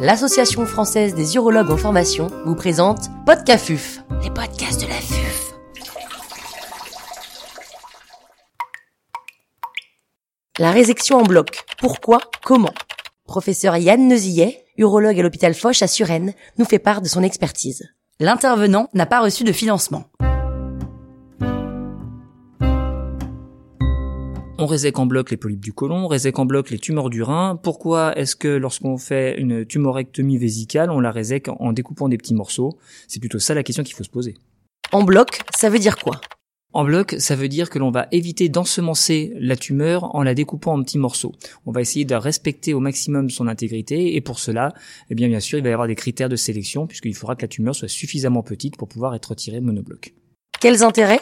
l'Association française des urologues en formation vous présente Podcafuf, les podcasts de la FUF. La résection en bloc. Pourquoi? Comment? Professeur Yann Nezillet, urologue à l'hôpital Foch à Suresnes, nous fait part de son expertise. L'intervenant n'a pas reçu de financement. On résèque en bloc les polypes du côlon, on résèque en bloc les tumeurs du rein. Pourquoi est-ce que lorsqu'on fait une tumorectomie vésicale, on la résèque en découpant des petits morceaux? C'est plutôt ça la question qu'il faut se poser. En bloc, ça veut dire quoi? En bloc, ça veut dire que l'on va éviter d'ensemencer la tumeur en la découpant en petits morceaux. On va essayer de respecter au maximum son intégrité et pour cela, eh bien bien sûr, il va y avoir des critères de sélection puisqu'il faudra que la tumeur soit suffisamment petite pour pouvoir être retirée de monobloc. Quels intérêts?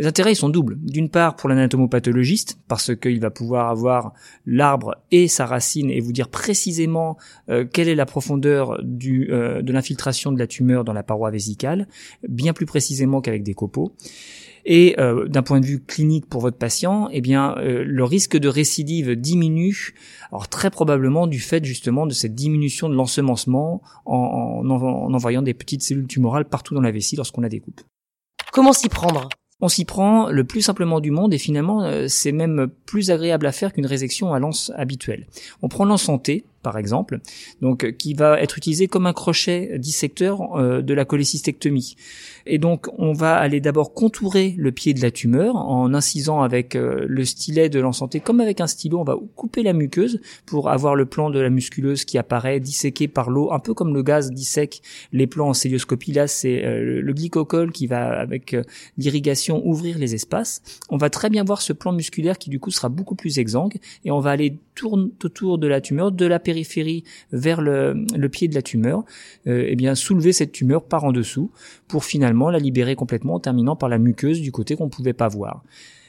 Les intérêts sont doubles. D'une part pour l'anatomopathologiste, parce qu'il va pouvoir avoir l'arbre et sa racine et vous dire précisément euh, quelle est la profondeur euh, de l'infiltration de la tumeur dans la paroi vésicale, bien plus précisément qu'avec des copeaux. Et euh, d'un point de vue clinique pour votre patient, eh bien le risque de récidive diminue, alors très probablement du fait justement de cette diminution de l'ensemencement en, en envoyant des petites cellules tumorales partout dans la vessie lorsqu'on la découpe. Comment s'y prendre? On s'y prend le plus simplement du monde et finalement euh, c'est même plus agréable à faire qu'une résection à l'anse habituelle. On prend santé, par exemple, donc euh, qui va être utilisé comme un crochet dissecteur euh, de la cholécystectomie. Et donc on va aller d'abord contourer le pied de la tumeur en incisant avec euh, le stylet de l'ensanté comme avec un stylo, on va couper la muqueuse pour avoir le plan de la musculeuse qui apparaît disséqué par l'eau, un peu comme le gaz dissèque les plans en célioscopie. Là, c'est le glycocol qui va avec l'irrigation ouvrir les espaces. On va très bien voir ce plan musculaire qui du coup sera beaucoup plus exsangue et on va aller tourner autour de la tumeur, de la périphérie vers le, pied de la tumeur, euh, eh bien soulever cette tumeur par en dessous pour finalement la libérer complètement en terminant par la muqueuse du côté qu'on ne pouvait pas voir.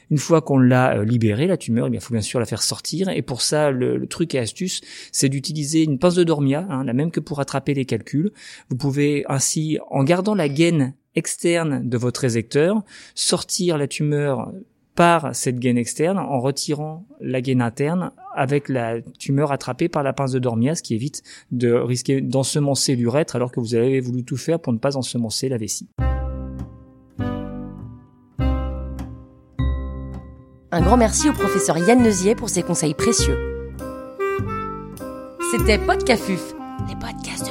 Une fois qu'on l'a euh, libérée, la tumeur, eh il faut bien sûr la faire sortir. Et pour ça, le, truc et astuce, c'est d'utiliser une pince de Dormia, hein, la même que pour attraper les calculs. Vous pouvez ainsi, en gardant la gaine externe de votre rézecteur, sortir la tumeur cette gaine externe en retirant la gaine interne avec la tumeur attrapée par la pince de Dormia, ce qui évite de risquer d'ensemencer l'urètre alors que vous avez voulu tout faire pour ne pas ensemencer la vessie. Un grand merci au professeur Yann Neusier pour ses conseils précieux. C'était Podcafuf, les podcasts de